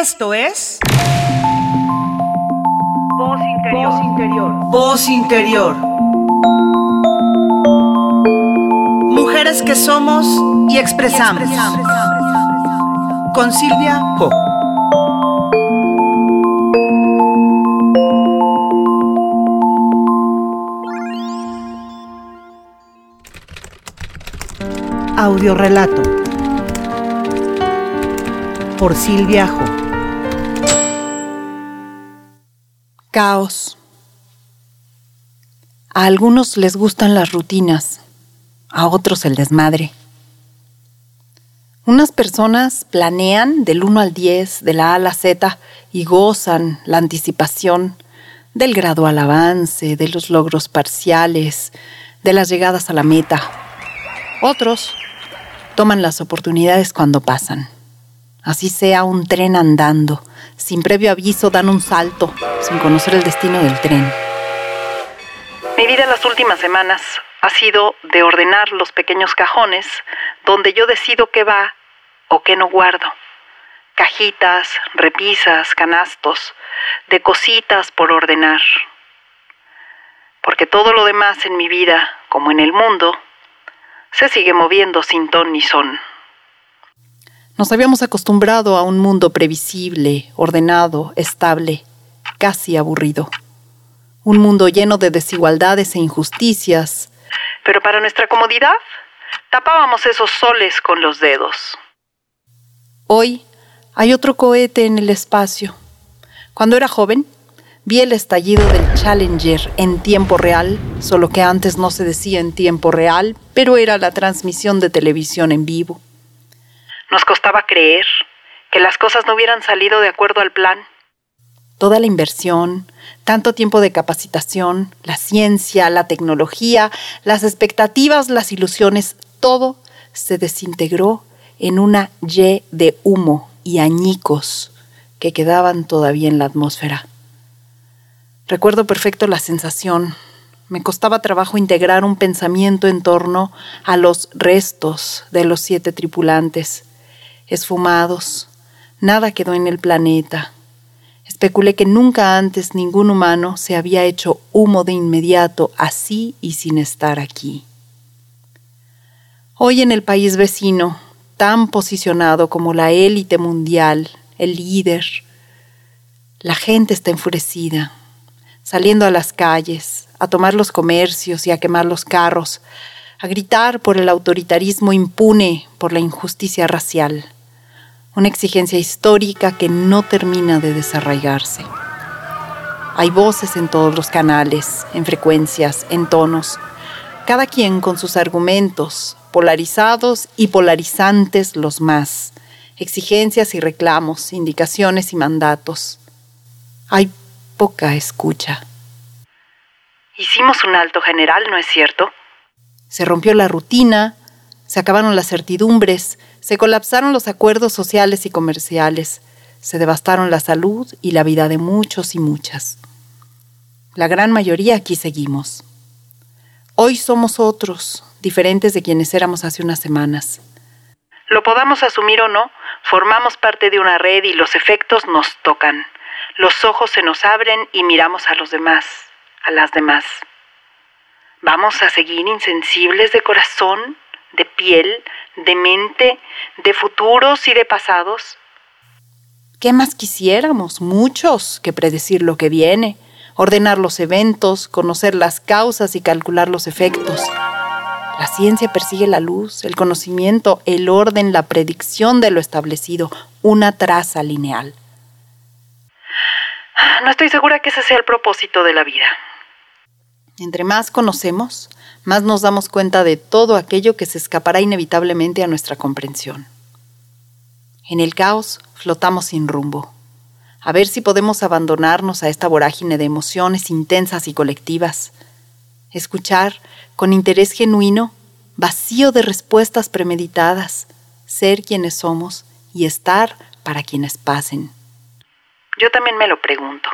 Esto es... Voz interior. Voz interior. Voz interior. Mujeres que somos y expresamos. Con Silvia Ho. Audiorelato por Silvia Ho. Caos. A algunos les gustan las rutinas, a otros el desmadre. Unas personas planean del 1 al 10, de la A a la Z, y gozan la anticipación del gradual avance, de los logros parciales, de las llegadas a la meta. Otros toman las oportunidades cuando pasan. Así sea un tren andando, sin previo aviso dan un salto, sin conocer el destino del tren. Mi vida en las últimas semanas ha sido de ordenar los pequeños cajones donde yo decido qué va o qué no guardo. Cajitas, repisas, canastos, de cositas por ordenar. Porque todo lo demás en mi vida, como en el mundo, se sigue moviendo sin ton ni son. Nos habíamos acostumbrado a un mundo previsible, ordenado, estable, casi aburrido. Un mundo lleno de desigualdades e injusticias. Pero para nuestra comodidad, tapábamos esos soles con los dedos. Hoy hay otro cohete en el espacio. Cuando era joven, vi el estallido del Challenger en tiempo real, solo que antes no se decía en tiempo real, pero era la transmisión de televisión en vivo. Nos costaba creer que las cosas no hubieran salido de acuerdo al plan. Toda la inversión, tanto tiempo de capacitación, la ciencia, la tecnología, las expectativas, las ilusiones, todo se desintegró en una Y de humo y añicos que quedaban todavía en la atmósfera. Recuerdo perfecto la sensación. Me costaba trabajo integrar un pensamiento en torno a los restos de los siete tripulantes esfumados. Nada quedó en el planeta. Especulé que nunca antes ningún humano se había hecho humo de inmediato así y sin estar aquí. Hoy en el país vecino, tan posicionado como la élite mundial, el líder, la gente está enfurecida, saliendo a las calles, a tomar los comercios y a quemar los carros, a gritar por el autoritarismo impune, por la injusticia racial una exigencia histórica que no termina de desarraigarse. Hay voces en todos los canales, en frecuencias, en tonos, cada quien con sus argumentos, polarizados y polarizantes los más, exigencias y reclamos, indicaciones y mandatos. Hay poca escucha. Hicimos un alto general, ¿no es cierto? Se rompió la rutina, se acabaron las certidumbres, se colapsaron los acuerdos sociales y comerciales, se devastaron la salud y la vida de muchos y muchas. La gran mayoría aquí seguimos. Hoy somos otros, diferentes de quienes éramos hace unas semanas. Lo podamos asumir o no, formamos parte de una red y los efectos nos tocan. Los ojos se nos abren y miramos a los demás, a las demás. ¿Vamos a seguir insensibles de corazón? de piel, de mente, de futuros y de pasados. ¿Qué más quisiéramos, muchos, que predecir lo que viene, ordenar los eventos, conocer las causas y calcular los efectos? La ciencia persigue la luz, el conocimiento, el orden, la predicción de lo establecido, una traza lineal. No estoy segura que ese sea el propósito de la vida. Entre más conocemos, más nos damos cuenta de todo aquello que se escapará inevitablemente a nuestra comprensión. En el caos flotamos sin rumbo. A ver si podemos abandonarnos a esta vorágine de emociones intensas y colectivas. Escuchar con interés genuino, vacío de respuestas premeditadas, ser quienes somos y estar para quienes pasen. Yo también me lo pregunto.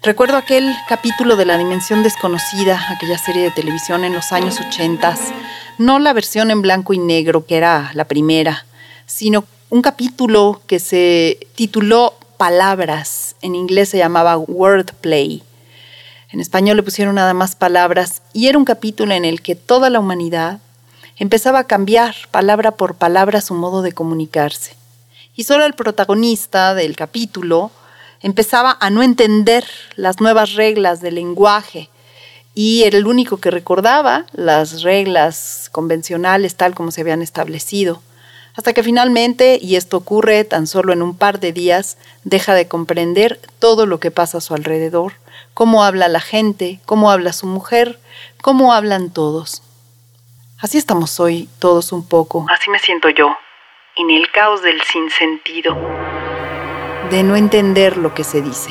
Recuerdo aquel capítulo de La Dimensión Desconocida, aquella serie de televisión en los años 80, no la versión en blanco y negro, que era la primera, sino un capítulo que se tituló Palabras, en inglés se llamaba Wordplay. En español le pusieron nada más palabras y era un capítulo en el que toda la humanidad empezaba a cambiar palabra por palabra su modo de comunicarse. Y solo el protagonista del capítulo empezaba a no entender las nuevas reglas del lenguaje y era el único que recordaba las reglas convencionales tal como se habían establecido. Hasta que finalmente, y esto ocurre tan solo en un par de días, deja de comprender todo lo que pasa a su alrededor, cómo habla la gente, cómo habla su mujer, cómo hablan todos. Así estamos hoy todos un poco. Así me siento yo, en el caos del sinsentido. De no entender lo que se dice.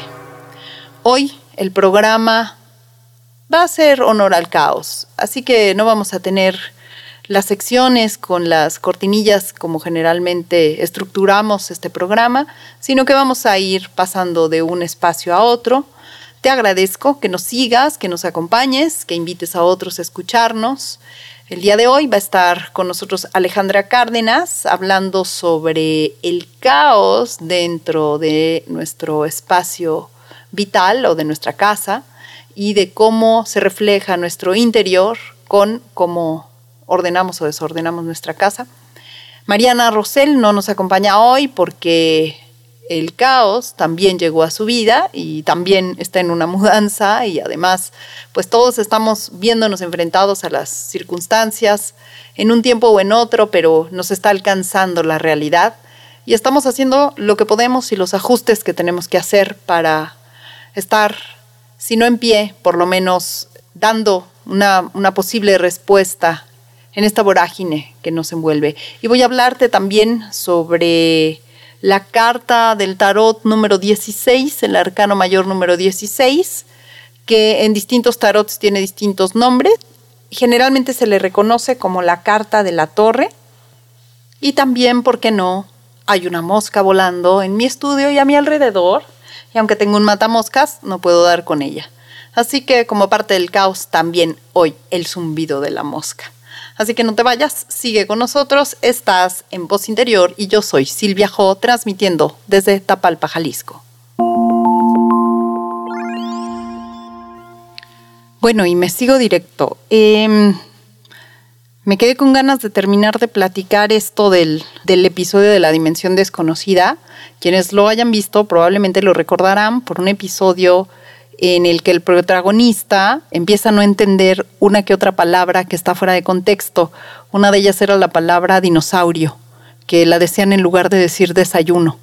Hoy el programa va a ser honor al caos, así que no vamos a tener las secciones con las cortinillas como generalmente estructuramos este programa, sino que vamos a ir pasando de un espacio a otro. Te agradezco que nos sigas, que nos acompañes, que invites a otros a escucharnos. El día de hoy va a estar con nosotros Alejandra Cárdenas hablando sobre el caos dentro de nuestro espacio vital o de nuestra casa y de cómo se refleja nuestro interior con cómo ordenamos o desordenamos nuestra casa. Mariana Rosell no nos acompaña hoy porque el caos también llegó a su vida y también está en una mudanza y además pues todos estamos viéndonos enfrentados a las circunstancias en un tiempo o en otro, pero nos está alcanzando la realidad y estamos haciendo lo que podemos y los ajustes que tenemos que hacer para estar, si no en pie, por lo menos dando una, una posible respuesta en esta vorágine que nos envuelve. Y voy a hablarte también sobre la carta del tarot número 16, el arcano mayor número 16, que en distintos tarots tiene distintos nombres. Generalmente se le reconoce como la carta de la torre. Y también, ¿por qué no? Hay una mosca volando en mi estudio y a mi alrededor. Y aunque tengo un matamoscas, no puedo dar con ella. Así que como parte del caos también hoy el zumbido de la mosca. Así que no te vayas, sigue con nosotros, estás en Voz Interior y yo soy Silvia Jo, transmitiendo desde Tapalpa, Jalisco. Bueno, y me sigo directo. Em, me quedé con ganas de terminar de platicar esto del, del, episodio de la dimensión desconocida. Quienes lo hayan visto probablemente lo recordarán por un episodio en el que el protagonista empieza a no entender una que otra palabra que está fuera de contexto. Una de ellas era la palabra dinosaurio, que la decían en lugar de decir desayuno.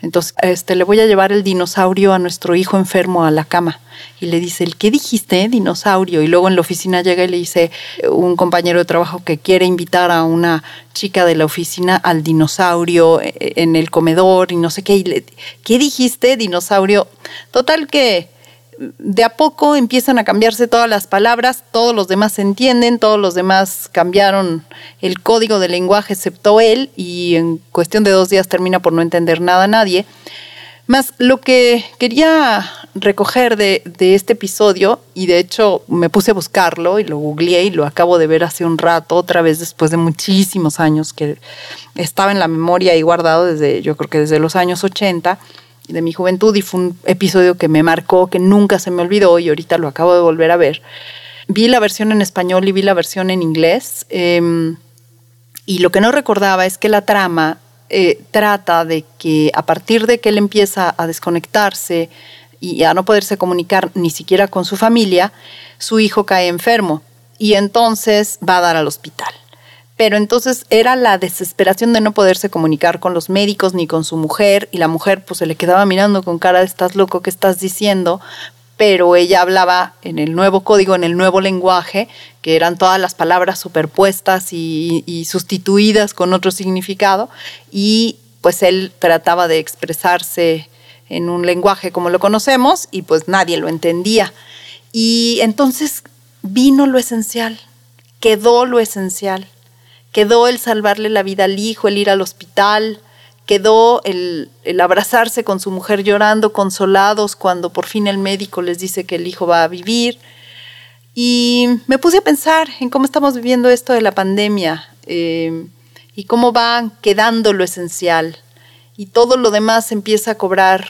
Entonces, este, le voy a llevar el dinosaurio a nuestro hijo enfermo a la cama. Y le dice, ¿el qué dijiste? Dinosaurio. Y luego en la oficina llega y le dice un compañero de trabajo que quiere invitar a una chica de la oficina al dinosaurio eh, en el comedor y no sé qué. Y le, ¿Qué dijiste? Dinosaurio. Total que de a poco empiezan a cambiarse todas las palabras, todos los demás se entienden, todos los demás cambiaron el código del lenguaje excepto él y en cuestión de dos días termina por no entender nada a nadie. Más lo que quería recoger de, de, este episodio, y de hecho me puse a buscarlo y lo googleé y lo acabo de ver hace un rato, otra vez después de muchísimos años que estaba en la memoria y guardado desde, yo creo que desde los años 80 de mi juventud y fue un episodio que me marcó, que nunca se me olvidó y ahorita lo acabo de volver a ver. Vi la versión en español y vi la versión en inglés em, y lo que no recordaba es que la trama eh, trata de que a partir de que él empieza a desconectarse y a no poderse comunicar ni siquiera con su familia, su hijo cae enfermo y entonces va a dar al hospital pero entonces era la desesperación de no poderse comunicar con los médicos ni con su mujer y la mujer pues se le quedaba mirando con cara de estás loco, ¿qué estás diciendo? Pero ella hablaba en el nuevo código, en el nuevo lenguaje, que eran todas las palabras superpuestas y, y sustituidas con otro significado y pues él trataba de expresarse en un lenguaje como lo conocemos y pues nadie lo entendía. Y entonces vino lo esencial, quedó lo esencial quedó el salvarle la vida al hijo, el ir al hospital, quedó el, abrazarse con su mujer llorando, consolados, cuando por fin el médico les dice que el hijo va a vivir. Y me puse a pensar en cómo estamos viviendo esto de la pandemia. Eh, y cómo va quedando lo esencial y todo lo demás empieza a cobrar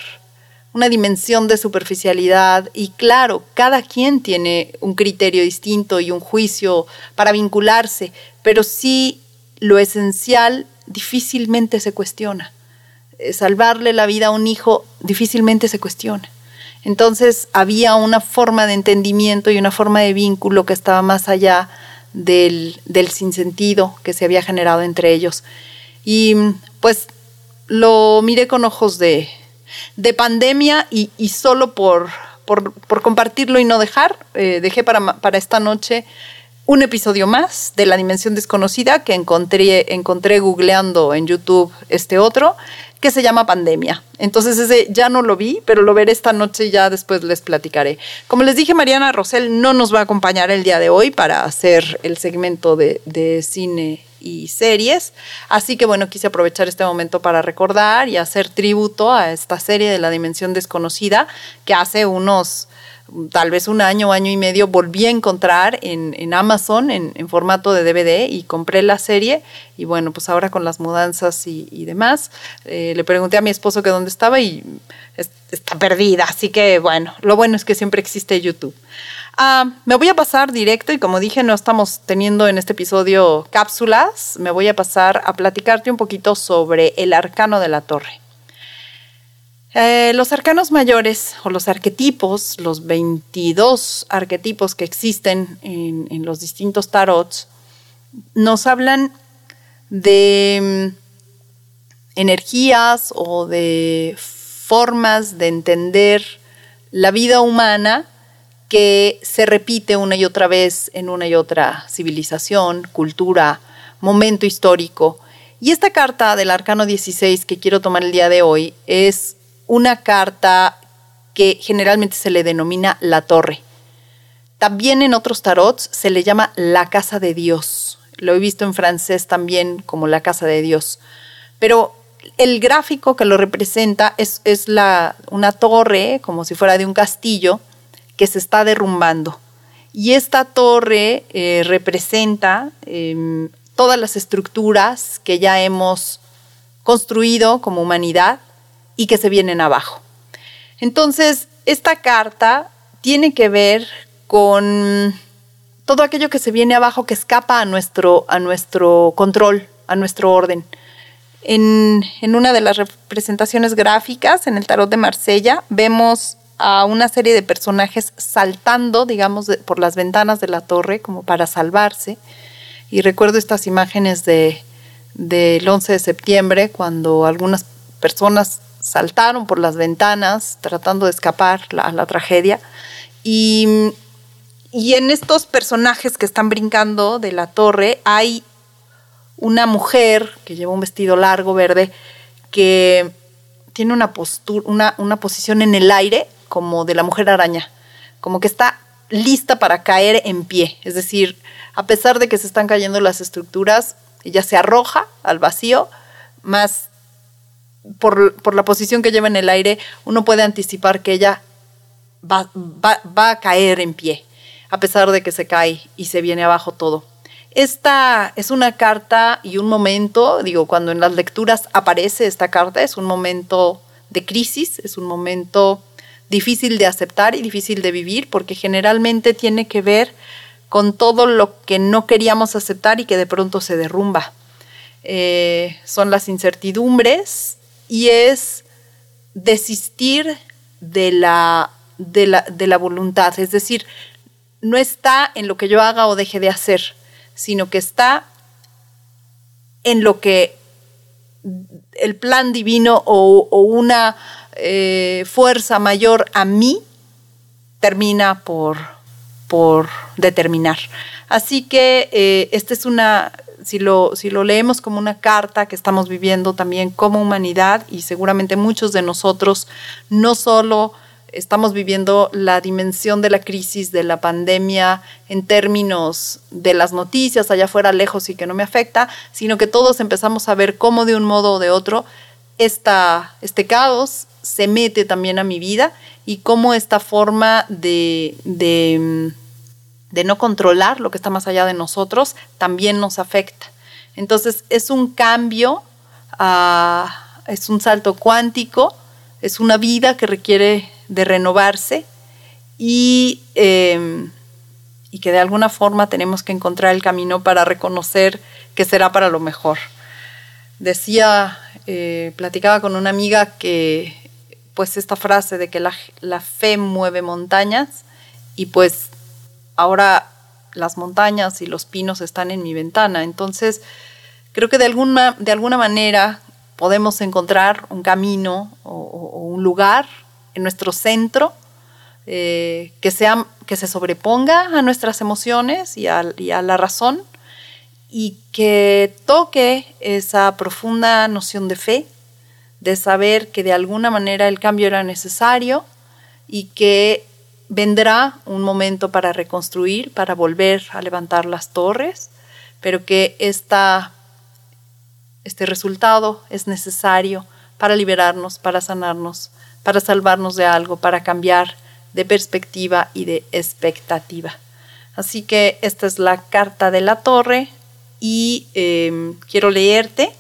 una dimensión de superficialidad y claro, cada quien tiene un criterio distinto y un juicio para vincularse, pero sí lo esencial difícilmente se cuestiona. Eh, salvarle la vida a un hijo difícilmente se cuestiona. Entonces había una forma de entendimiento y una forma de vínculo que estaba más allá del, del sinsentido que se había generado entre ellos. Y pues lo miré con ojos de, de pandemia y, solo por, por, compartirlo y no dejar, eh, dejé para, para esta noche un episodio más de La Dimensión Desconocida que encontré, encontré googleando en YouTube este otro que se llama Pandemia. Entonces ese ya no lo vi, pero lo veré esta noche y ya después les platicaré. Como les dije, Mariana Rosell no nos va a acompañar el día de hoy para hacer el segmento de, de cine y series. Así que bueno, quise aprovechar este momento para recordar y hacer tributo a esta serie de la dimensión desconocida que hace unos tal vez un año, año y medio, volví a encontrar en, Amazon en, formato de DVD y compré la serie. Y bueno, pues ahora con las mudanzas y, demás, eh, le pregunté a mi esposo que dónde estaba y está perdida. Así que bueno, lo bueno es que siempre existe YouTube. Ah, me voy a pasar directo y como dije, no estamos teniendo en este episodio cápsulas, me voy a pasar a platicarte un poquito sobre el arcano de la torre. Eh, los arcanos mayores o los arquetipos, los 22 arquetipos que existen en, los distintos tarots, nos hablan de mm, energías o de formas de entender la vida humana que se repite una y otra vez en una y otra civilización, cultura, momento histórico. Y esta carta del Arcano 16 que quiero tomar el día de hoy es una carta que generalmente se le denomina la torre. También en otros tarots se le llama la casa de Dios. Lo he visto en francés también como la casa de Dios. Pero el gráfico que lo representa es, es la, una torre, como si fuera de un castillo, que se está derrumbando. Y esta torre eh, representa em, todas las estructuras que ya hemos construido como humanidad y que se vienen abajo. Entonces, esta carta tiene que ver con todo aquello que se viene abajo que escapa a nuestro, a nuestro control, a nuestro orden. En, en, una de las representaciones gráficas, en el tarot de Marsella, vemos a una serie de personajes saltando, digamos, por las ventanas de la torre como para salvarse. Y recuerdo estas imágenes de del 11 de septiembre cuando algunas personas saltaron por las ventanas tratando de escapar a la tragedia. Y, y en estos personajes que están brincando de la torre hay una mujer que lleva un vestido largo verde que tiene una postura, una, una posición en el aire como de la mujer araña, como que está lista para caer en pie. Es decir, a pesar de que se están cayendo las estructuras, ella se arroja al vacío, más por, la posición que lleva en el aire, uno puede anticipar que ella va, va, a caer en pie, a pesar de que se cae y se viene abajo todo. Esta es una carta y un momento, digo, cuando en las lecturas aparece esta carta, es un momento de crisis, es un momento difícil de aceptar y difícil de vivir porque generalmente tiene que ver con todo lo que no queríamos aceptar y que de pronto se derrumba. Eh, son las incertidumbres y es desistir de la, de, la, de la voluntad. Es decir, no está en lo que yo haga o deje de hacer, sino que está en lo que el plan divino o, una eh, fuerza mayor a mí termina por, por determinar. Así que eh, esta es una, si lo, si lo leemos como una carta que estamos viviendo también como humanidad y seguramente muchos de nosotros no solo estamos viviendo la dimensión de la crisis de la pandemia en términos de las noticias allá afuera lejos y que no me afecta, sino que todos empezamos a ver cómo de un modo o de otro esta, este caos se mete también a mi vida y cómo esta forma de, de, no controlar lo que está más allá de nosotros también nos afecta. Entonces es un cambio, es un salto cuántico, es una vida que requiere de renovarse y, em, y que de alguna forma tenemos que encontrar el camino para reconocer que será para lo mejor. Decía, eh, platicaba con una amiga que pues esta frase de que la, la fe mueve montañas y pues ahora las montañas y los pinos están en mi ventana. Entonces, creo que de alguna, de alguna manera podemos encontrar un camino o, un lugar en nuestro centro eh, que, sea, que se sobreponga a nuestras emociones y a, y a la razón y que toque esa profunda noción de fe, de saber que de alguna manera el cambio era necesario y que vendrá un momento para reconstruir, para volver a levantar las torres, pero que esta, este resultado es necesario para liberarnos, para sanarnos, para salvarnos de algo, para cambiar de perspectiva y de expectativa. Así que esta es la carta de la torre y em, quiero leerte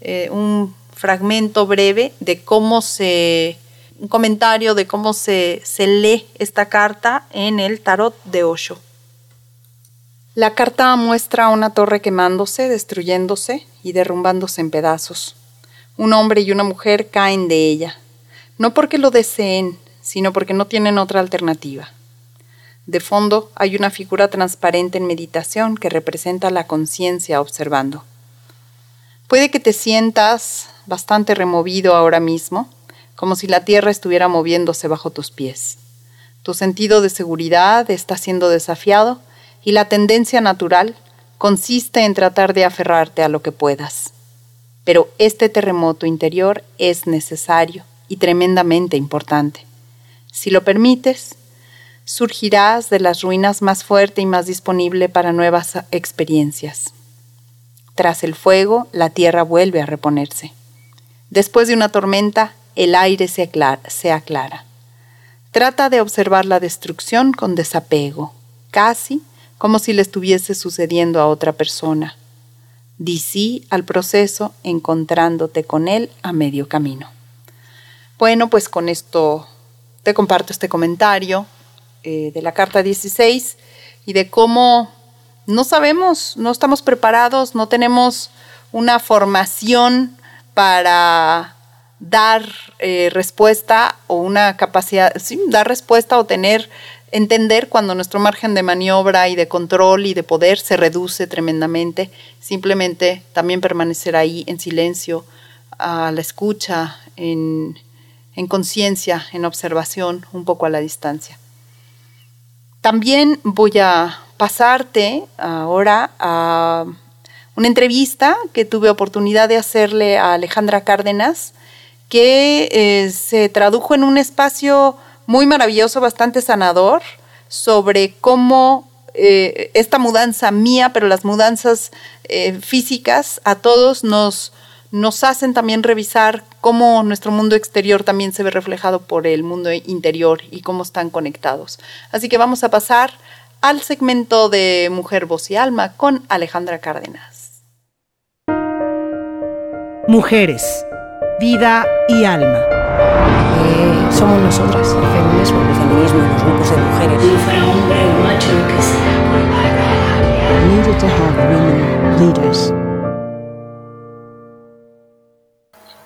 eh, un fragmento breve de cómo se un comentario de cómo se, se lee esta carta en el tarot de Osho. La carta muestra una torre quemándose, destruyéndose y derrumbándose en pedazos. Un hombre y una mujer caen de ella, no porque lo deseen, sino porque no tienen otra alternativa. De fondo hay una figura transparente en meditación que representa la conciencia observando. Puede que te sientas bastante removido ahora mismo, como si la tierra estuviera moviéndose bajo tus pies. Tu sentido de seguridad está siendo desafiado y la tendencia natural consiste en tratar de aferrarte a lo que puedas. Pero este terremoto interior es necesario y tremendamente importante. Si lo permites, surgirás de las ruinas más fuerte y más disponible para nuevas experiencias. Tras el fuego, la tierra vuelve a reponerse. Después de una tormenta, el aire se aclara, Trata de observar la destrucción con desapego, casi como si le estuviese sucediendo a otra persona. Di sí al proceso encontrándote con él a medio camino. Bueno, pues con esto te comparto este comentario eh, de la carta 16 y de cómo no sabemos, no estamos preparados, no tenemos una formación para dar eh, respuesta o una capacidad, dar respuesta o tener, entender cuando nuestro margen de maniobra y de control y de poder se reduce tremendamente, simplemente también permanecer ahí en silencio, a la escucha, en, en conciencia, en observación, un poco a la distancia. También voy a pasarte ahora a una entrevista que tuve oportunidad de hacerle a Alejandra Cárdenas, que eh, se tradujo en un espacio muy maravilloso, bastante sanador, sobre cómo eh, esta mudanza mía, pero las mudanzas eh, físicas a todos nos, nos hacen también revisar cómo nuestro mundo exterior también se ve reflejado por el mundo interior y cómo están conectados. Así que vamos a pasar al segmento de Mujer, Voz y Alma con Alejandra Cárdenas. Mujeres vida y alma. Eh, somos nosotras, el feminismo, el feminismo, los grupos de mujeres. Needed to have women leaders.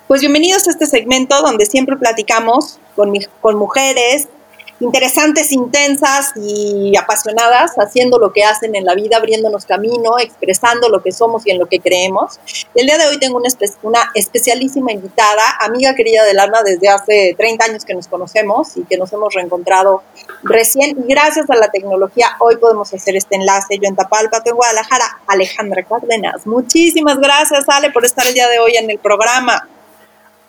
Pues bienvenidos a este segmento donde siempre platicamos con, con mujeres interesantes, intensas y apasionadas, haciendo lo que hacen en la vida, abriéndonos camino, expresando lo que somos y en lo que creemos. el día de hoy tengo una, una especialísima invitada, amiga querida del alma desde hace 30 años que nos conocemos y que nos hemos reencontrado recién. Y gracias a la tecnología hoy podemos hacer este enlace. Yo en Tapalpa, en Guadalajara, Alejandra Cárdenas. Muchísimas gracias, Ale, por estar el día de hoy en el programa.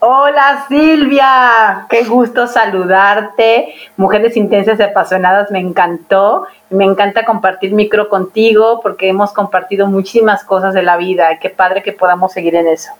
Hola Silvia, qué gusto saludarte. Mujeres intensas y apasionadas, me encantó. Me encanta compartir micro contigo porque hemos compartido muchísimas cosas de la vida. Qué padre que podamos seguir en eso.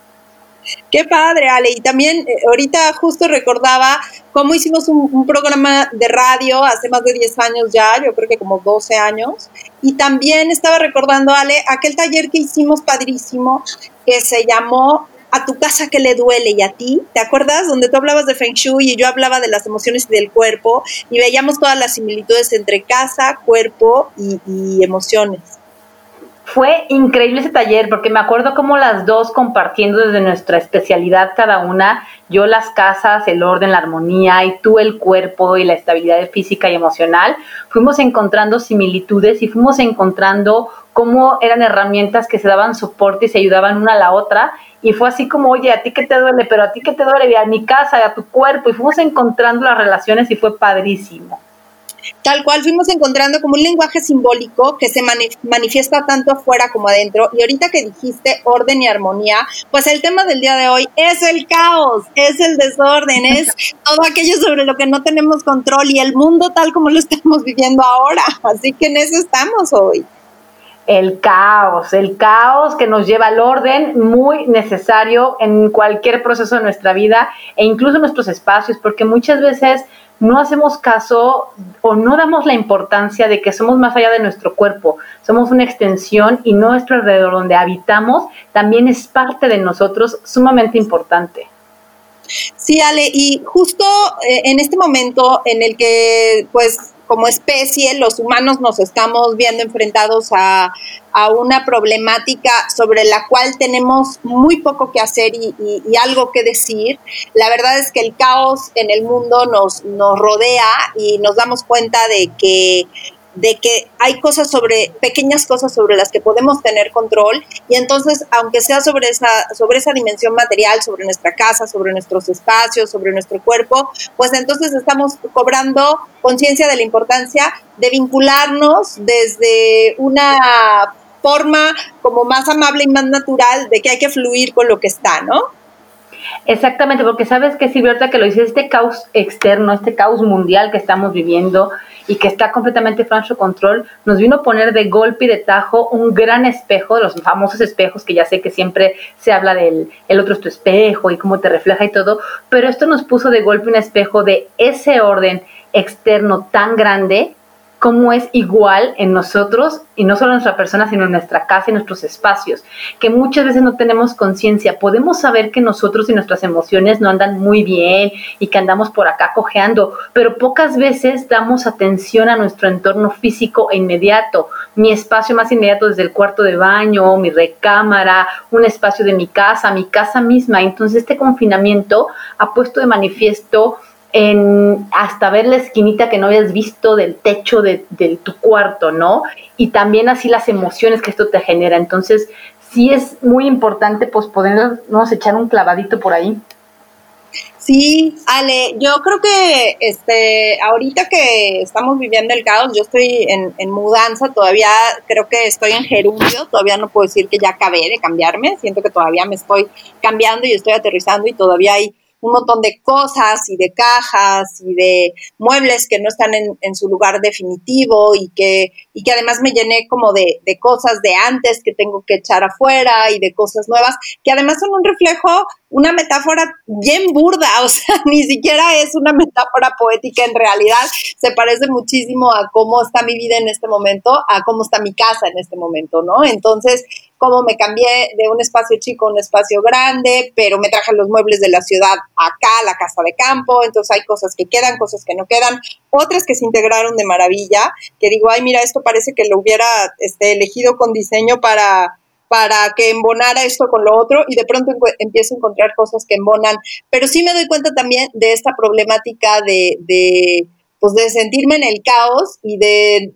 Qué padre, Ale. Y también eh, ahorita justo recordaba cómo hicimos un, programa de radio hace más de 10 años ya, yo creo que como 12 años. Y también estaba recordando, Ale, aquel taller que hicimos padrísimo que se llamó a tu casa que le duele y a ti, ¿te acuerdas? Donde tú hablabas de Feng Shui y yo hablaba de las emociones y del cuerpo y veíamos todas las similitudes entre casa, cuerpo y emociones. Fue increíble ese taller porque me acuerdo como las dos compartiendo desde nuestra especialidad cada una, yo las casas, el orden, la armonía y tú el cuerpo y la estabilidad física y emocional, fuimos encontrando similitudes y fuimos encontrando cómo eran herramientas que se daban soporte y se ayudaban una a la otra y fue así como, oye, a ti que te duele, pero a ti que te duele, a mi casa, a tu cuerpo y fuimos encontrando las relaciones y fue padrísimo. Tal cual fuimos encontrando como un lenguaje simbólico que se manifiesta tanto afuera como adentro. Y ahorita que dijiste orden y armonía, pues el tema del día de hoy es el caos, es el desorden, es todo aquello sobre lo que no tenemos control y el mundo tal como lo estamos viviendo ahora. Así que en eso estamos hoy. El caos, el caos que nos lleva al orden muy necesario en cualquier proceso de nuestra vida e incluso en nuestros espacios, porque muchas veces no hacemos caso o no damos la importancia de que somos más allá de nuestro cuerpo, somos una extensión y nuestro alrededor donde habitamos también es parte de nosotros sumamente importante. Sí, Ale, y justo eh, en este momento en el que pues como especie, los humanos nos estamos viendo enfrentados a, una problemática sobre la cual tenemos muy poco que hacer y, algo que decir. La verdad es que el caos en el mundo nos, nos rodea y nos damos cuenta de que de que hay cosas sobre, pequeñas cosas sobre las que podemos tener control y entonces, aunque sea sobre esa, sobre esa dimensión material, sobre nuestra casa, sobre nuestros espacios, sobre nuestro cuerpo, pues entonces estamos cobrando conciencia de la importancia de vincularnos desde una forma como más amable y más natural de que hay que fluir con lo que está, ¿no? Exactamente, porque sabes que si verdad que lo dices, este caos externo, este caos mundial que estamos viviendo, y que está completamente fuera de control, nos vino a poner de golpe y de tajo un gran espejo, los famosos espejos que ya sé que siempre se habla del el otro es tu espejo y cómo te refleja y todo, pero esto nos puso de golpe un espejo de ese orden externo tan grande cómo es igual en nosotros, y no solo en nuestra persona, sino en nuestra casa y nuestros espacios, que muchas veces no tenemos conciencia. Podemos saber que nosotros y nuestras emociones no andan muy bien y que andamos por acá cojeando, pero pocas veces damos atención a nuestro entorno físico e inmediato. Mi espacio más inmediato desde el cuarto de baño, mi recámara, un espacio de mi casa, mi casa misma. Entonces este confinamiento ha puesto de manifiesto en hasta ver la esquinita que no habías visto del techo de, tu cuarto, ¿no? Y también así las emociones que esto te genera. Entonces, sí es muy importante pues podernos echar un clavadito por ahí. Sí, Ale, yo creo que este, ahorita que estamos viviendo el caos, yo estoy en, en, mudanza, todavía creo que estoy en gerundio, todavía no puedo decir que ya acabé de cambiarme, siento que todavía me estoy cambiando y estoy aterrizando y todavía hay un montón de cosas y de cajas y de muebles que no están en, en su lugar definitivo y que, y que además me llené como de, de, cosas de antes que tengo que echar afuera y de cosas nuevas, que además son un reflejo, una metáfora bien burda, o sea, ni siquiera es una metáfora poética en realidad, se parece muchísimo a cómo está mi vida en este momento, a cómo está mi casa en este momento, ¿no? Entonces, cómo me cambié de un espacio chico a un espacio grande, pero me traje los muebles de la ciudad acá, la casa de campo, entonces hay cosas que quedan, cosas que no quedan, otras que se integraron de maravilla, que digo, ay, mira, esto parece que lo hubiera este, elegido con diseño para para que embonara esto con lo otro y de pronto empiezo a encontrar cosas que embonan, pero sí me doy cuenta también de esta problemática de, pues de sentirme en el caos y de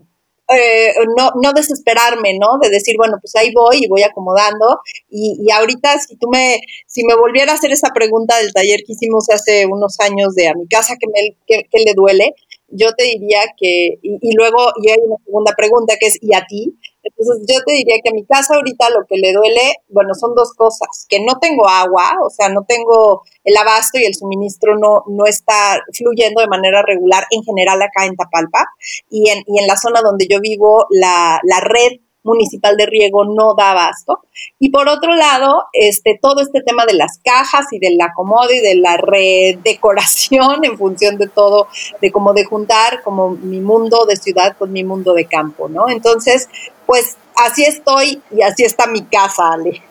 eh, no, no desesperarme, ¿no? De decir, bueno, pues ahí voy y voy acomodando. Y, y, ahorita, si tú me, si me volviera a hacer esa pregunta del taller que hicimos hace unos años de a mi casa que, me, que, que le duele, yo te diría que, y, y, luego, y hay una segunda pregunta que es, ¿y a ti? Entonces yo te diría que a mi casa ahorita lo que le duele, bueno, son dos cosas, que no tengo agua, o sea, no tengo el abasto y el suministro no, no está fluyendo de manera regular en general acá en Tapalpa y en, y en la zona donde yo vivo, la, la red municipal de riego no da abasto. Y por otro lado, este, todo este tema de las cajas y del acomodo y de la redecoración en función de todo, de cómo de juntar como mi mundo de ciudad con mi mundo de campo, ¿no? Entonces, pues así estoy y así está mi casa, Ale.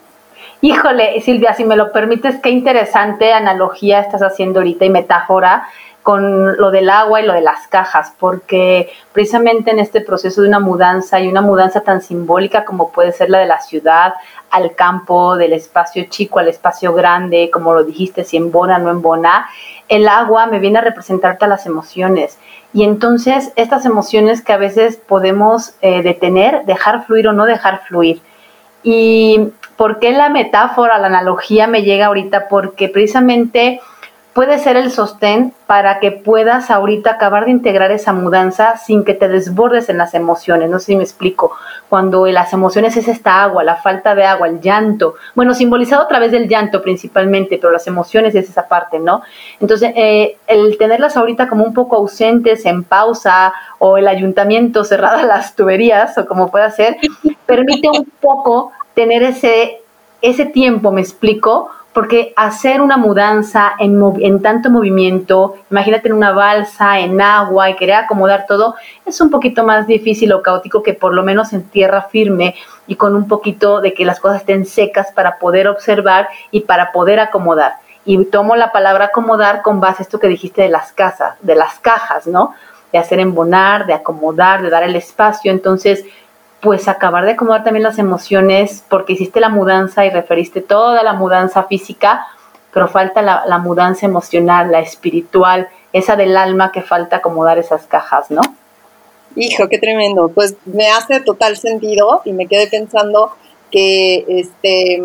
Híjole, Silvia, si me lo permites, qué interesante analogía estás haciendo ahorita y metáfora con lo del agua y lo de las cajas, porque precisamente en este proceso de una mudanza y una mudanza tan simbólica como puede ser la de la ciudad al campo, del espacio chico al espacio grande, como lo dijiste, si en bona no en bona, el agua me viene a representar todas las emociones. Y entonces estas emociones que a veces podemos eh, detener, dejar fluir o no dejar fluir. Y ¿por qué la metáfora, la analogía me llega ahorita? Porque precisamente puede ser el sostén para que puedas ahorita acabar de integrar esa mudanza sin que te desbordes en las emociones. No sé si me explico. Cuando las emociones es esta agua, la falta de agua, el llanto. Bueno, simbolizado a través del llanto principalmente, pero las emociones es esa parte, ¿no? Entonces, eh, el tenerlas ahorita como un poco ausentes, en pausa, o el ayuntamiento cerrada las tuberías, o como pueda ser, permite un poco tener ese, ese tiempo, me explico, porque hacer una mudanza en, tanto movimiento, imagínate en una balsa, en agua y querer acomodar todo, es un poquito más difícil o caótico que por lo menos en tierra firme y con un poquito de que las cosas estén secas para poder observar y para poder acomodar. Y tomo la palabra acomodar con base a esto que dijiste de las casas, de las cajas, ¿no? De hacer embonar, de acomodar, de dar el espacio. Entonces, pues acabar de acomodar también las emociones, porque hiciste la mudanza y referiste toda la mudanza física, pero falta la, mudanza emocional, la espiritual, esa del alma que falta acomodar esas cajas, ¿no? Hijo, qué tremendo. Pues me hace total sentido y me quedé pensando que este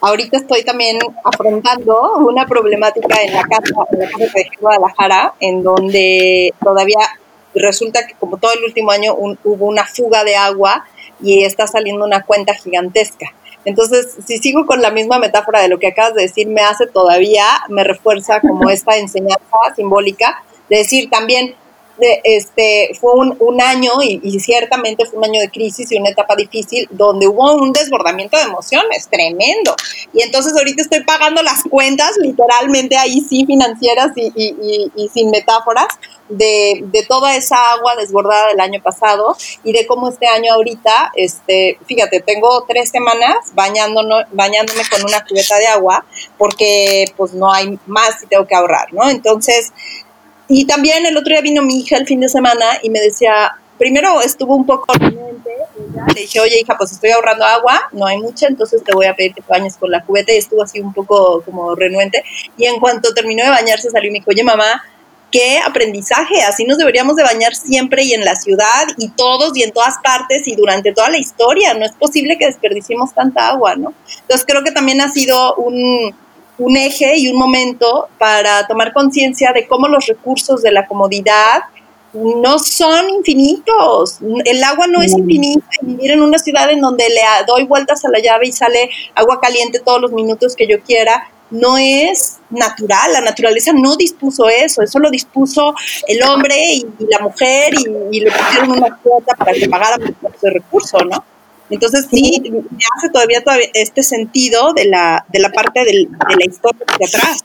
ahorita estoy también afrontando una problemática en la casa, en la casa de Guadalajara, en donde todavía resulta que como todo el último año hubo una fuga de agua y está saliendo una cuenta gigantesca. Entonces, si sigo con la misma metáfora de lo que acabas de decir, me hace todavía, me refuerza como esta enseñanza simbólica de decir también, este, fue un, año y, ciertamente fue un año de crisis y una etapa difícil donde hubo un desbordamiento de emociones tremendo. Y entonces ahorita estoy pagando las cuentas, literalmente ahí sí financieras y, sin metáforas, de, toda esa agua desbordada del año pasado y de cómo este año ahorita, este, fíjate, tengo tres semanas bañándome con una cubeta de agua porque pues no hay más y tengo que ahorrar, ¿no? Entonces, y también el otro día vino mi hija el fin de semana y me decía, primero estuvo un poco renuente, le dije, oye hija, pues estoy ahorrando agua, no hay mucha, entonces te voy a pedir que bañes con la cubeta y estuvo así un poco como renuente. Y en cuanto terminó de bañarse salió y me dijo, oye mamá, qué aprendizaje, así nos deberíamos de bañar siempre y en la ciudad y todos y en todas partes y durante toda la historia, no es posible que desperdiciemos tanta agua, ¿no? Entonces creo que también ha sido un un eje y un momento para tomar conciencia de cómo los recursos de la comodidad no son infinitos. El agua no es infinita. Vivir en una ciudad en donde le doy vueltas a la llave y sale agua caliente todos los minutos que yo quiera, no es natural. La naturaleza no dispuso eso. Eso lo dispuso el hombre y, la mujer y, le pusieron una cuota para que pagara por ese recurso, ¿no? Entonces sí, me hace todavía, este sentido de la, de la parte de la historia de atrás.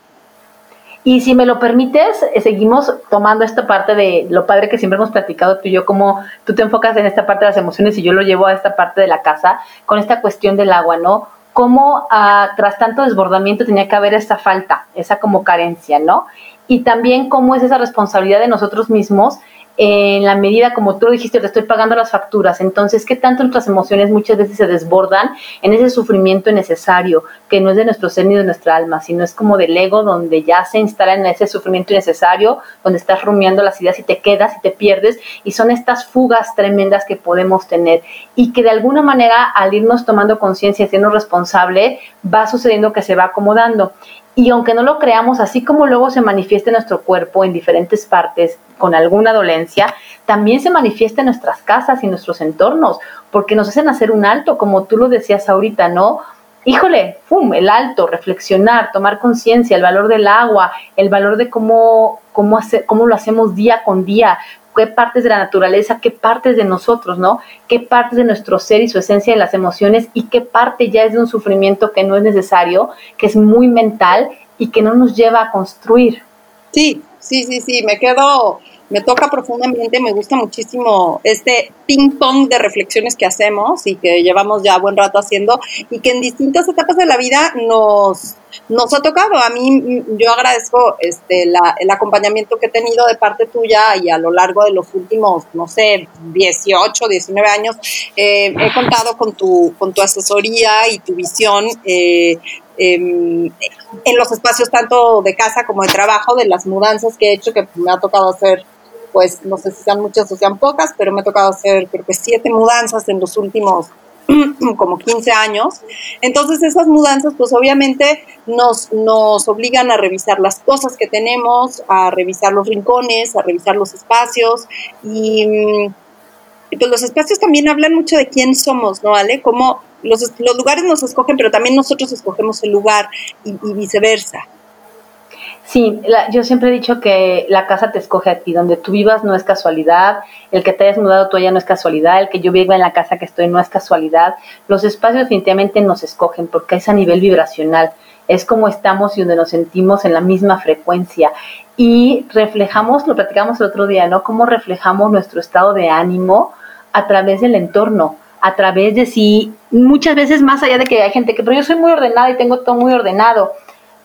Y si me lo permites, eh, seguimos tomando esta parte de lo padre que siempre hemos platicado tú y yo, como tú te enfocas en esta parte de las emociones y yo lo llevo a esta parte de la casa, con esta cuestión del agua, ¿no? Cómo ah, tras tanto desbordamiento tenía que haber esta falta, esa como carencia, ¿no? Y también cómo es esa responsabilidad de nosotros mismos en la medida, como tú dijiste, te estoy pagando las facturas. Entonces, ¿qué tanto nuestras emociones muchas veces se desbordan en ese sufrimiento innecesario, que no es de nuestro ser ni de nuestra alma, sino es como del ego, donde ya se instala en ese sufrimiento innecesario, donde estás rumiando las ideas y te quedas y te pierdes, y son estas fugas tremendas que podemos tener. Y que de alguna manera, al irnos tomando conciencia y siendo responsable, va sucediendo que se va acomodando. Y aunque no lo creamos, así como luego se manifiesta en nuestro cuerpo en diferentes partes con alguna dolencia, también se manifiesta en nuestras casas y nuestros entornos, porque nos hacen hacer un alto, como tú lo decías ahorita, ¿no? Híjole, ¡fum! El alto, reflexionar, tomar conciencia, el valor del agua, el valor de cómo, cómo, hacer, cómo lo hacemos día con día, qué partes de la naturaleza, qué partes de nosotros, ¿no? Qué partes de nuestro ser y su esencia de las emociones y qué parte ya es de un sufrimiento que no es necesario, que es muy mental y que no nos lleva a construir. Sí, sí, sí, sí, me quedo me toca profundamente, me gusta muchísimo este ping pong de reflexiones que hacemos y que llevamos ya buen rato haciendo y que en distintas etapas de la vida nos, nos ha tocado. A mí yo agradezco este, el acompañamiento que he tenido de parte tuya y a lo largo de los últimos, no sé, 18, 19 años, eh, he contado con tu, con tu asesoría y tu visión eh, em, en los espacios tanto de casa como de trabajo, de las mudanzas que he hecho, que me ha tocado hacer pues no sé si sean muchas o sean pocas, pero me ha tocado hacer creo que siete mudanzas en los últimos como 15 años. Entonces esas mudanzas pues obviamente nos, nos obligan a revisar las cosas que tenemos, a revisar los rincones, a revisar los espacios y, pues los espacios también hablan mucho de quién somos, ¿no, Ale? Como los, los lugares nos escogen, pero también nosotros escogemos el lugar y viceversa. Sí, yo siempre he dicho que la casa te escoge a ti, donde tú vivas no es casualidad, el que te hayas mudado tú no es casualidad, el que yo viva en la casa que estoy no es casualidad. Los espacios definitivamente nos escogen porque es a nivel vibracional, es como estamos y donde nos sentimos en la misma frecuencia. Y reflejamos, lo platicamos el otro día, ¿no? Cómo reflejamos nuestro estado de ánimo a través del entorno a través de sí, muchas veces más allá de que hay gente que, pero yo soy muy ordenada y tengo todo muy ordenado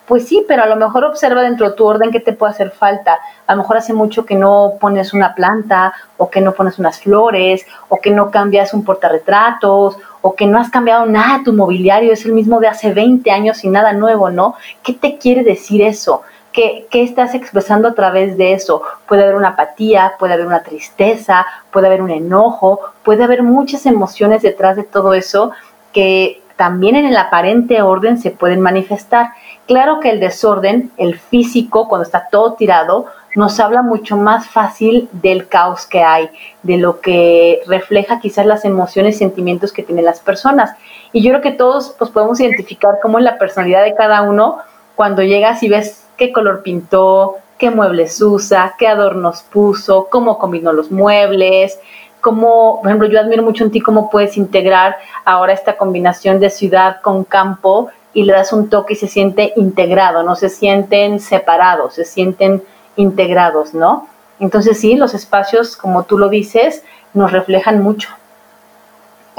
pues sí, pero a lo mejor observa dentro de tu orden qué te puede hacer falta. A lo mejor hace mucho que no pones una planta, o que no pones unas flores, o que no cambias un portarretratos, o que no has cambiado nada tu mobiliario, es el mismo de hace 20 años y nada nuevo, ¿no? ¿Qué te quiere decir eso? ¿Qué, ¿Qué, estás expresando a través de eso? Puede haber una apatía, puede haber una tristeza, puede haber un enojo, puede haber muchas emociones detrás de todo eso que también en el aparente orden se pueden manifestar. Claro que el desorden, el físico, cuando está todo tirado, nos habla mucho más fácil del caos que hay, de lo que refleja quizás las emociones y sentimientos que tienen las personas. Y yo creo que todos pues, podemos identificar cómo es la personalidad de cada uno cuando llegas y ves qué color pintó, qué muebles usa, qué adornos puso, cómo combinó los muebles, cómo, por ejemplo, yo admiro mucho en ti cómo puedes integrar ahora esta combinación de ciudad con campo y le das un toque y se siente integrado, no se sienten separados, se sienten integrados, ¿no? Entonces sí, los espacios, como tú lo dices, nos reflejan mucho.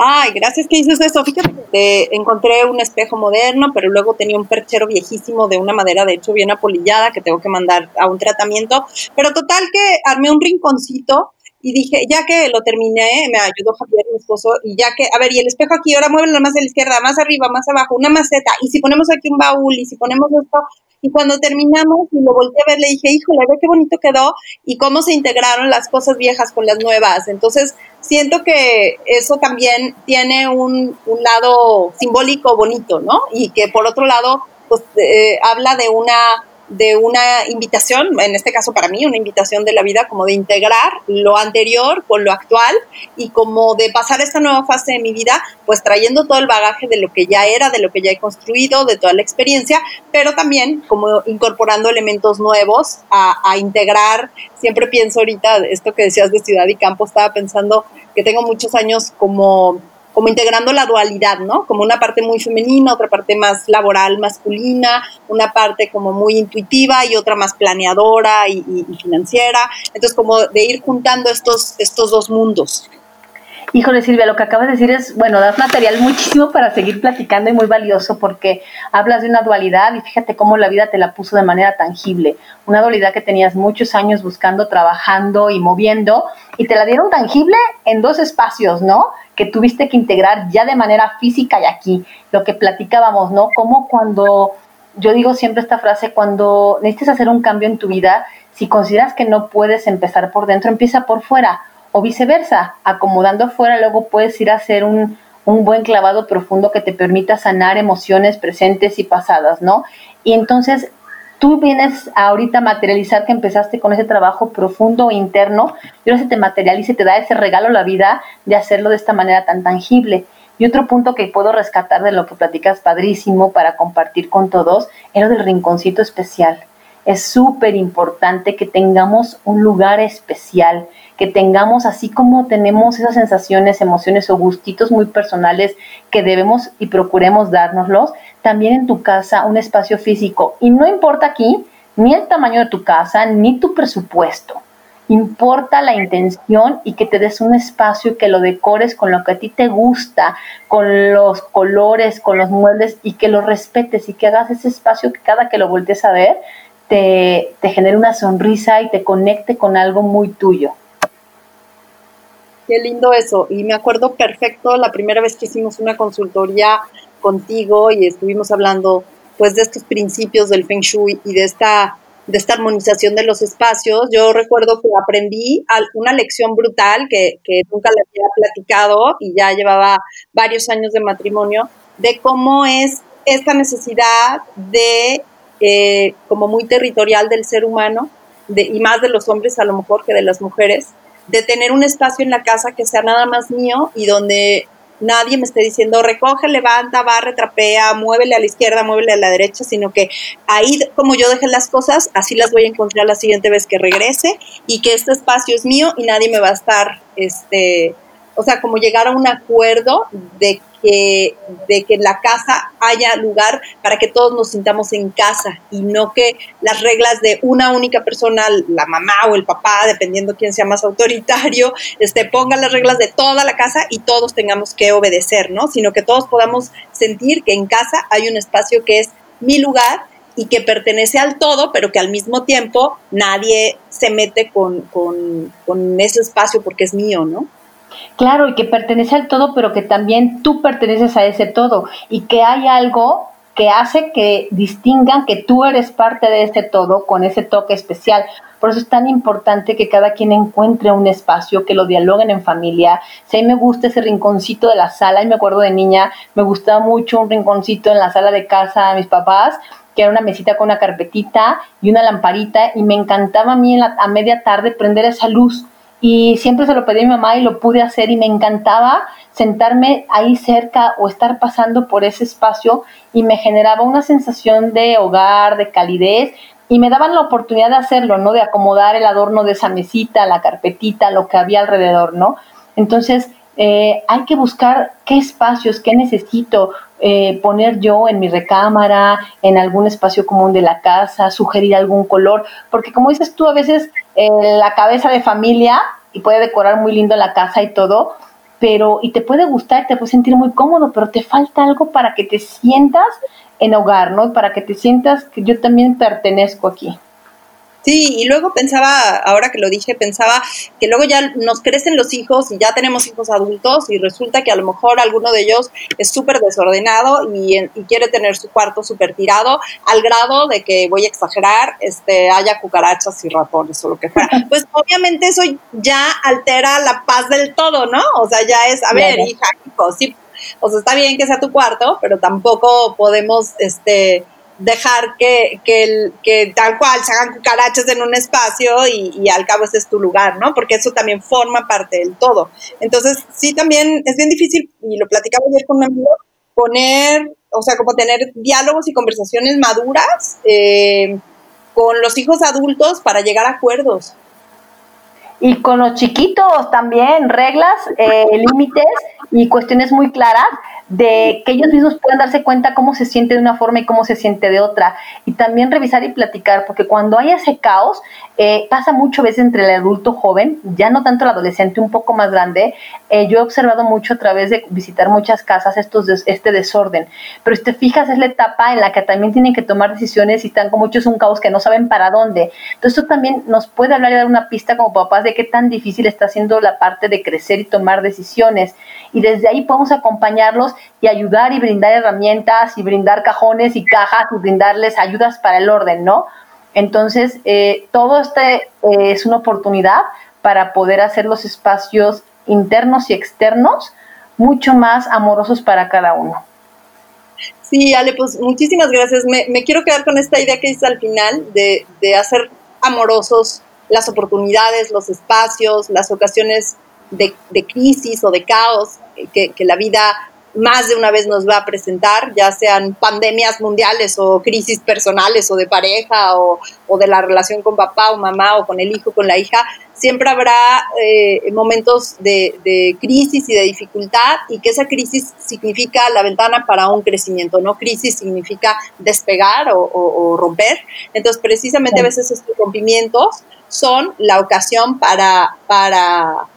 Ay, gracias que dices eso. Fíjate, que encontré un espejo moderno, pero luego tenía un perchero viejísimo de una madera, de hecho, bien apolillada, que tengo que mandar a un tratamiento. Pero total que armé un rinconcito y dije, ya que lo terminé, me ayudó Javier, mi esposo, y ya que, a ver, y el espejo aquí, ahora muévelo más a la izquierda, más arriba, más abajo, una maceta, y si ponemos aquí un baúl, y si ponemos esto, y cuando terminamos y lo volteé a ver, le dije, híjole, ve qué bonito quedó, y cómo se integraron las cosas viejas con las nuevas. Entonces, siento que eso también tiene un, un lado simbólico bonito, ¿no? Y que por otro lado, pues eh, habla de una de una invitación, en este caso para mí, una invitación de la vida como de integrar lo anterior con lo actual y como de pasar esta nueva fase de mi vida, pues trayendo todo el bagaje de lo que ya era, de lo que ya he construido, de toda la experiencia, pero también como incorporando elementos nuevos a, integrar. Siempre pienso ahorita, esto que decías de ciudad y campo, estaba pensando que tengo muchos años como como integrando la dualidad, ¿no? Como una parte muy femenina, otra parte más laboral, masculina, una parte como muy intuitiva y otra más planeadora y, financiera. Entonces, como de ir juntando estos, estos dos mundos. Híjole Silvia, lo que acabas de decir es, bueno, das material muchísimo para seguir platicando y muy valioso porque hablas de una dualidad y fíjate cómo la vida te la puso de manera tangible. Una dualidad que tenías muchos años buscando, trabajando y moviendo y te la dieron tangible en dos espacios, ¿no? Que tuviste que integrar ya de manera física y aquí. Lo que platicábamos, ¿no? Como cuando, yo digo siempre esta frase, cuando necesitas hacer un cambio en tu vida, si consideras que no puedes empezar por dentro, empieza por fuera o viceversa, acomodando afuera, luego puedes ir a hacer un, un buen clavado profundo que te permita sanar emociones presentes y pasadas, ¿no? Y entonces tú vienes ahorita a materializar que empezaste con ese trabajo profundo e interno, y ahora se te materializa y te da ese regalo a la vida de hacerlo de esta manera tan tangible. Y otro punto que puedo rescatar de lo que platicas padrísimo para compartir con todos era del rinconcito especial. Es súper importante que tengamos un lugar especial, que tengamos, así como tenemos esas sensaciones, emociones o gustitos muy personales que debemos y procuremos dárnoslos, también en tu casa un espacio físico. Y no importa aquí ni el tamaño de tu casa, ni tu presupuesto. Importa la intención y que te des un espacio y que lo decores con lo que a ti te gusta, con los colores, con los muebles y que lo respetes y que hagas ese espacio que cada que lo voltees a ver te, te genere una sonrisa y te conecte con algo muy tuyo. Qué lindo eso. Y me acuerdo perfecto la primera vez que hicimos una consultoría contigo y estuvimos hablando pues de estos principios del Feng Shui y de esta, de esta armonización de los espacios. Yo recuerdo que aprendí una lección brutal que, que nunca le había platicado y ya llevaba varios años de matrimonio, de cómo es esta necesidad de, eh, como muy territorial del ser humano, de, y más de los hombres a lo mejor que de las mujeres, de tener un espacio en la casa que sea nada más mío y donde nadie me esté diciendo recoge, levanta, barre, trapea, muévele a la izquierda, muévele a la derecha, sino que ahí como yo dejé las cosas, así las voy a encontrar la siguiente vez que regrese y que este espacio es mío y nadie me va a estar, este, o sea, como llegar a un acuerdo de que, de que en la casa haya lugar para que todos nos sintamos en casa y no que las reglas de una única persona, la mamá o el papá, dependiendo quién sea más autoritario, este, ponga las reglas de toda la casa y todos tengamos que obedecer, ¿no? Sino que todos podamos sentir que en casa hay un espacio que es mi lugar y que pertenece al todo, pero que al mismo tiempo nadie se mete con, con, con ese espacio porque es mío, ¿no? Claro, y que pertenece al todo, pero que también tú perteneces a ese todo y que hay algo que hace que distingan que tú eres parte de ese todo con ese toque especial. Por eso es tan importante que cada quien encuentre un espacio, que lo dialoguen en familia. Si a mí me gusta ese rinconcito de la sala, y me acuerdo de niña, me gustaba mucho un rinconcito en la sala de casa de mis papás, que era una mesita con una carpetita y una lamparita, y me encantaba a mí a media tarde prender esa luz y siempre se lo pedí a mi mamá y lo pude hacer y me encantaba sentarme ahí cerca o estar pasando por ese espacio y me generaba una sensación de hogar, de calidez y me daban la oportunidad de hacerlo, ¿no? De acomodar el adorno de esa mesita, la carpetita, lo que había alrededor, ¿no? Entonces, eh, hay que buscar qué espacios, qué necesito eh, poner yo en mi recámara, en algún espacio común de la casa, sugerir algún color, porque como dices tú, a veces la cabeza de familia y puede decorar muy lindo la casa y todo, pero y te puede gustar, te puede sentir muy cómodo, pero te falta algo para que te sientas en hogar, ¿no? Para que te sientas que yo también pertenezco aquí. Sí, y luego pensaba, ahora que lo dije, pensaba que luego ya nos crecen los hijos y ya tenemos hijos adultos y resulta que a lo mejor alguno de ellos es súper desordenado y, quiere tener su cuarto súper tirado al grado de que, voy a exagerar, este, haya cucarachas y ratones o lo que fuera. Pues obviamente eso ya altera la paz del todo, ¿no? O sea, ya es, a ver, hija, sí, o sea, está bien que sea tu cuarto, pero tampoco podemos, este, dejar que, que, que, tal cual se hagan cucarachas en un espacio y, y, al cabo ese es tu lugar, ¿no? Porque eso también forma parte del todo. Entonces, sí, también es bien difícil, y lo platicaba ayer con un amigo, poner, o sea, como tener diálogos y conversaciones maduras eh, con los hijos adultos para llegar a acuerdos. Y con los chiquitos también, reglas, eh, límites y cuestiones muy claras de que ellos mismos puedan darse cuenta cómo se siente de una forma y cómo se siente de otra. Y también revisar y platicar, porque cuando hay ese caos, eh, pasa mucho veces entre el adulto joven, ya no tanto el adolescente un poco más grande. Eh, yo he observado mucho a través de visitar muchas casas estos este desorden. Pero si te fijas, es la etapa en la que también tienen que tomar decisiones y están con muchos un caos que no saben para dónde. Entonces, esto también nos puede hablar y dar una pista como papás de qué tan difícil está siendo la parte de crecer y tomar decisiones. Y desde ahí podemos acompañarlos y ayudar y brindar herramientas y brindar cajones y cajas y brindarles ayudas para el orden, ¿no? Entonces, eh, todo este eh, es una oportunidad para poder hacer los espacios internos y externos mucho más amorosos para cada uno. Sí, Ale, pues muchísimas gracias. Me, quiero quedar con esta idea que dices al final de, hacer amorosos las oportunidades, los espacios, las ocasiones de, crisis o de caos que, que la vida más de una vez nos va a presentar, ya sean pandemias mundiales o crisis personales o de pareja o, de la relación con papá o mamá o con el hijo, con la hija, siempre habrá eh, momentos de, crisis y de dificultad y que esa crisis significa la ventana para un crecimiento, ¿no? Crisis significa despegar o, romper. Entonces, precisamente a veces estos rompimientos son la ocasión para, para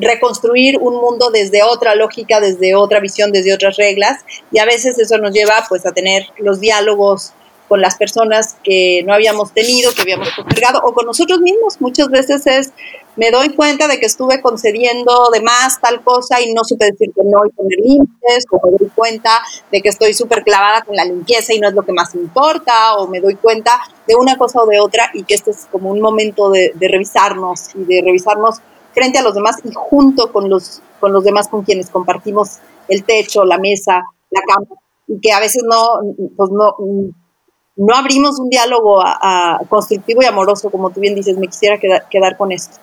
reconstruir un mundo desde otra lógica, desde otra visión, desde otras reglas y a veces eso nos lleva pues a tener los diálogos con las personas que no habíamos tenido, que habíamos postergado o con nosotros mismos. Muchas veces es me doy cuenta de que estuve concediendo de más tal cosa y no supe decir que no y poner límites, o me doy cuenta de que estoy súper clavada con la limpieza y no es lo que más importa, o me doy cuenta de una cosa o de otra y que este es como un momento de, de revisarnos y de revisarnos frente a los demás y junto con los, con los demás con quienes compartimos el techo, la mesa, la cama, y que a veces no, pues no, no abrimos un diálogo constructivo y amoroso, como tú bien dices, me quisiera quedar, quedar con esto.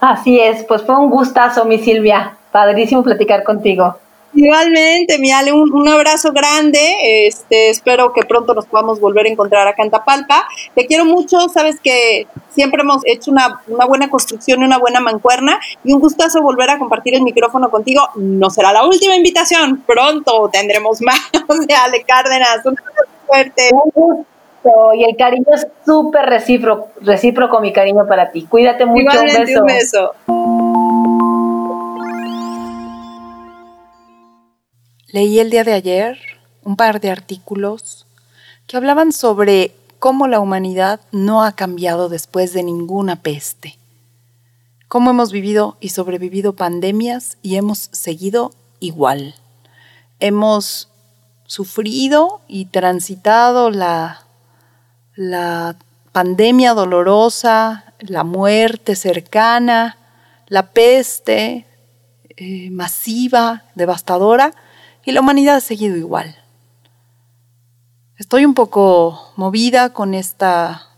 Así es, pues fue un gustazo, mi Silvia, padrísimo platicar contigo. Igualmente, mi Ale, un, abrazo grande. Este, espero que pronto nos podamos volver a encontrar acá en Tapalpa. Te quiero mucho, sabes que siempre hemos hecho una, buena construcción y una buena mancuerna. Y un gustazo volver a compartir el micrófono contigo. No será la última invitación, pronto tendremos más de Ale Cárdenas. Un fuerte. Un gusto. Y el cariño es súper recíproco, recíproco, mi cariño para ti. Cuídate mucho. Igualmente, Un beso. Leí el día de ayer un par de artículos que hablaban sobre cómo la humanidad no ha cambiado después de ninguna peste, cómo hemos vivido y sobrevivido pandemias y hemos seguido igual. Hemos sufrido y transitado la, la pandemia dolorosa, la muerte cercana, la peste eh, masiva, devastadora, y la humanidad ha seguido igual. Estoy un poco movida con esta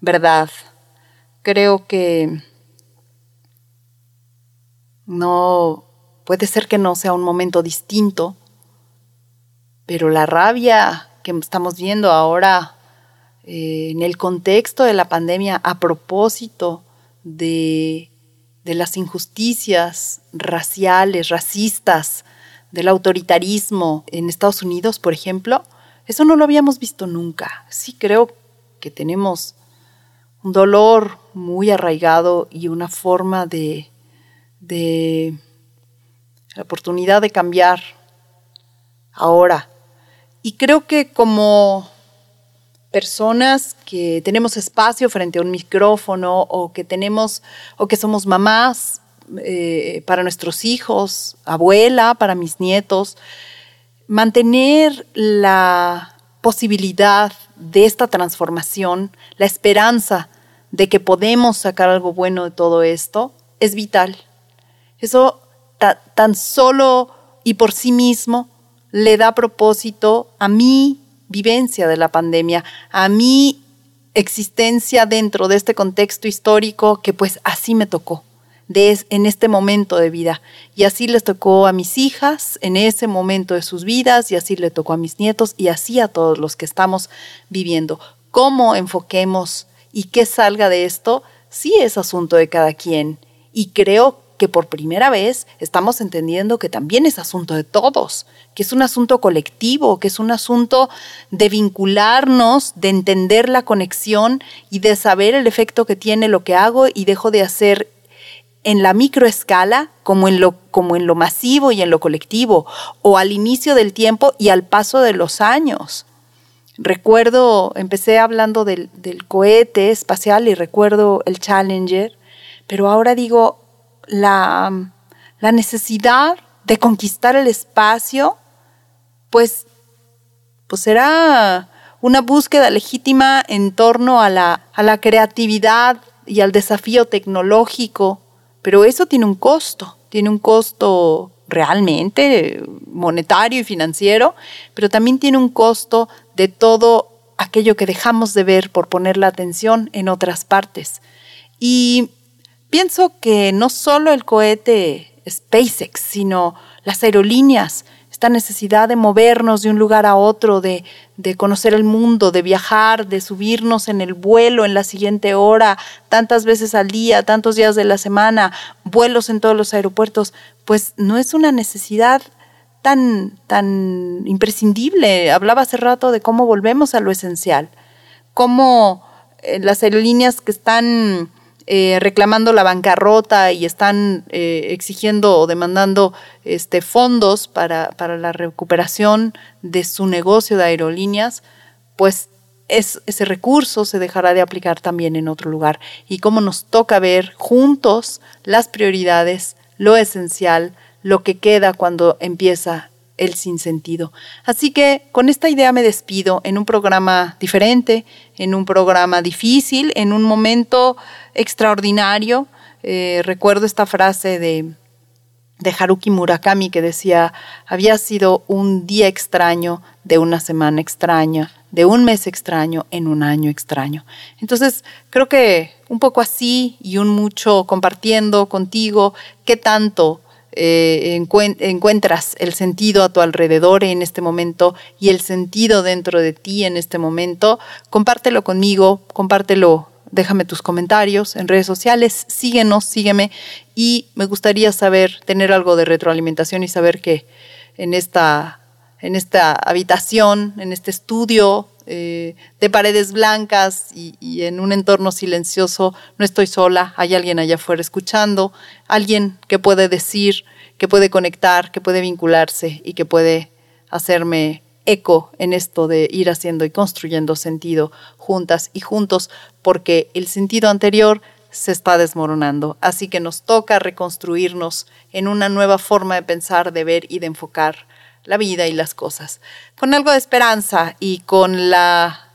verdad. Creo que no puede ser que no sea un momento distinto, pero la rabia que estamos viendo ahora eh, en el contexto de la pandemia a propósito de, de las injusticias raciales, racistas, del autoritarismo en Estados Unidos, por ejemplo, eso no lo habíamos visto nunca. Sí creo que tenemos un dolor muy arraigado y una forma de, de la oportunidad de cambiar ahora. Y creo que como personas que tenemos espacio frente a un micrófono o que tenemos o que somos mamás eh, para nuestros hijos, abuela, para mis nietos, mantener la posibilidad de esta transformación, la esperanza de que podemos sacar algo bueno de todo esto, es vital. Eso tan solo y por sí mismo le da propósito a mi vivencia de la pandemia, a mi existencia dentro de este contexto histórico que pues así me tocó en este momento de vida. Y así les tocó a mis hijas en ese momento de sus vidas y así le tocó a mis nietos y así a todos los que estamos viviendo. ¿Cómo enfoquemos y qué salga de esto? Sí es asunto de cada quien. Y creo que por primera vez estamos entendiendo que también es asunto de todos, que es un asunto colectivo, que es un asunto de vincularnos, de entender la conexión y de saber el efecto que tiene lo que hago y dejo de hacer en la microescala como en lo como en lo masivo y en lo colectivo o al inicio del tiempo y al paso de los años. Recuerdo, empecé hablando del, del cohete espacial y recuerdo el Challenger, pero ahora digo la, la necesidad de conquistar el espacio, pues, pues será una búsqueda legítima en torno a la, a la creatividad y al desafío tecnológico pero eso tiene un costo, tiene un costo realmente monetario y financiero, pero también tiene un costo de todo aquello que dejamos de ver por poner la atención en otras partes. Y pienso que no solo el cohete SpaceX, sino las aerolíneas esta necesidad de movernos de un lugar a otro, de, de conocer el mundo, de viajar, de subirnos en el vuelo en la siguiente hora, tantas veces al día, tantos días de la semana, vuelos en todos los aeropuertos, pues no es una necesidad tan, tan imprescindible. Hablaba hace rato de cómo volvemos a lo esencial, cómo eh, las aerolíneas que están eh, reclamando la bancarrota y están eh, exigiendo o demandando este, fondos para, para, la recuperación de su negocio de aerolíneas, pues es, ese recurso se dejará de aplicar también en otro lugar. Y cómo nos toca ver juntos las prioridades, lo esencial, lo que queda cuando empieza el sinsentido. Así que con esta idea me despido en un programa diferente, en un programa difícil, en un momento extraordinario. Eh, recuerdo esta frase de, de Haruki Murakami que decía, había sido un día extraño de una semana extraña, de un mes extraño en un año extraño. Entonces, creo que un poco así y un mucho compartiendo contigo qué tanto eh, encuentras el sentido a tu alrededor en este momento y el sentido dentro de ti en este momento, compártelo conmigo, compártelo, déjame tus comentarios en redes sociales, síguenos, sígueme y me gustaría saber, tener algo de retroalimentación y saber que en esta, en esta habitación, en este estudio, eh, de paredes blancas y, y, en un entorno silencioso, no estoy sola, hay alguien allá afuera escuchando, alguien que puede decir, que puede conectar, que puede vincularse y que puede hacerme eco en esto de ir haciendo y construyendo sentido juntas y juntos, porque el sentido anterior se está desmoronando. Así que nos toca reconstruirnos en una nueva forma de pensar, de ver y de enfocar la vida y las cosas. Con algo de esperanza y con la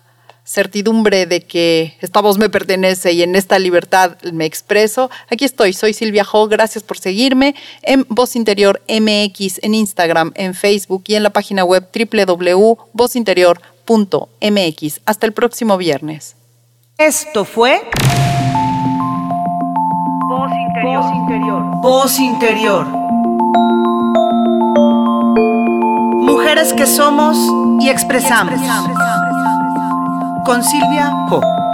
certidumbre de que esta voz me pertenece y en esta libertad me expreso. Aquí estoy, soy Silvia Jo, gracias por seguirme en Voz Interior MX, en Instagram, en Facebook y en la página web www.vozinterior.mx. Hasta el próximo viernes. Esto fue Voz Interior. Voz Interior. Voz Interior. Mujeres que somos y expresamos. Con Silvia Ho.